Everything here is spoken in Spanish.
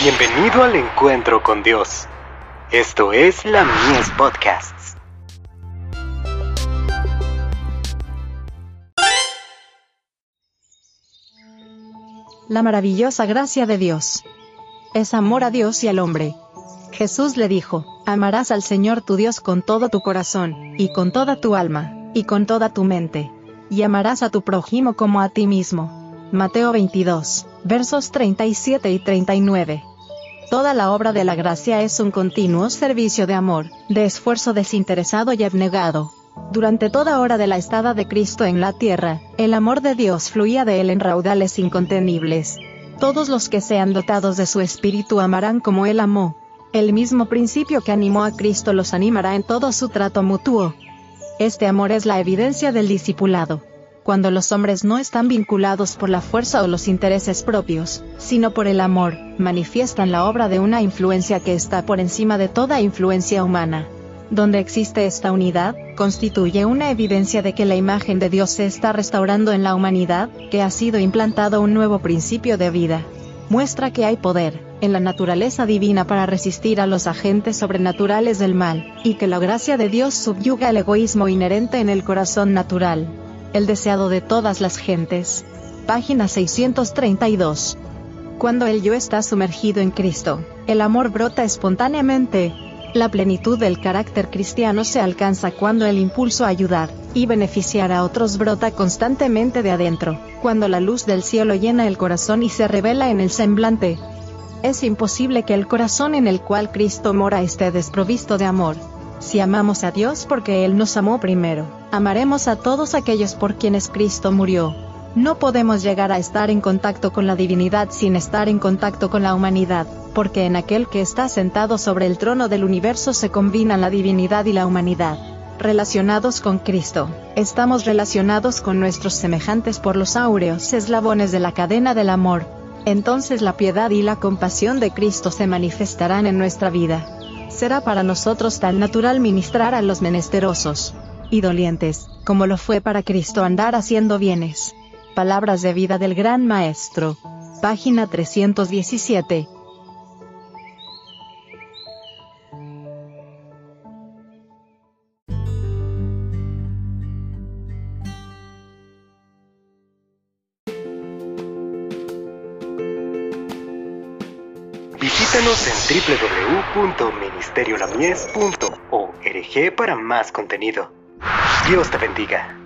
Bienvenido al encuentro con Dios. Esto es la Mies Podcasts. La maravillosa gracia de Dios. Es amor a Dios y al hombre. Jesús le dijo, amarás al Señor tu Dios con todo tu corazón, y con toda tu alma, y con toda tu mente. Y amarás a tu prójimo como a ti mismo. Mateo 22, versos 37 y 39. Toda la obra de la gracia es un continuo servicio de amor, de esfuerzo desinteresado y abnegado. Durante toda hora de la estada de Cristo en la tierra, el amor de Dios fluía de él en raudales incontenibles. Todos los que sean dotados de su espíritu amarán como él amó. El mismo principio que animó a Cristo los animará en todo su trato mutuo. Este amor es la evidencia del discipulado cuando los hombres no están vinculados por la fuerza o los intereses propios, sino por el amor, manifiestan la obra de una influencia que está por encima de toda influencia humana. Donde existe esta unidad, constituye una evidencia de que la imagen de Dios se está restaurando en la humanidad, que ha sido implantado un nuevo principio de vida. Muestra que hay poder, en la naturaleza divina para resistir a los agentes sobrenaturales del mal, y que la gracia de Dios subyuga el egoísmo inherente en el corazón natural el deseado de todas las gentes. Página 632. Cuando el yo está sumergido en Cristo, el amor brota espontáneamente. La plenitud del carácter cristiano se alcanza cuando el impulso a ayudar y beneficiar a otros brota constantemente de adentro, cuando la luz del cielo llena el corazón y se revela en el semblante. Es imposible que el corazón en el cual Cristo mora esté desprovisto de amor, si amamos a Dios porque Él nos amó primero, amaremos a todos aquellos por quienes Cristo murió. No podemos llegar a estar en contacto con la divinidad sin estar en contacto con la humanidad, porque en aquel que está sentado sobre el trono del universo se combinan la divinidad y la humanidad. Relacionados con Cristo, estamos relacionados con nuestros semejantes por los áureos eslabones de la cadena del amor. Entonces la piedad y la compasión de Cristo se manifestarán en nuestra vida será para nosotros tan natural ministrar a los menesterosos y dolientes, como lo fue para Cristo andar haciendo bienes. Palabras de vida del Gran Maestro. Página 317. Visítanos en www.ministeriolamies.org para más contenido. Dios te bendiga.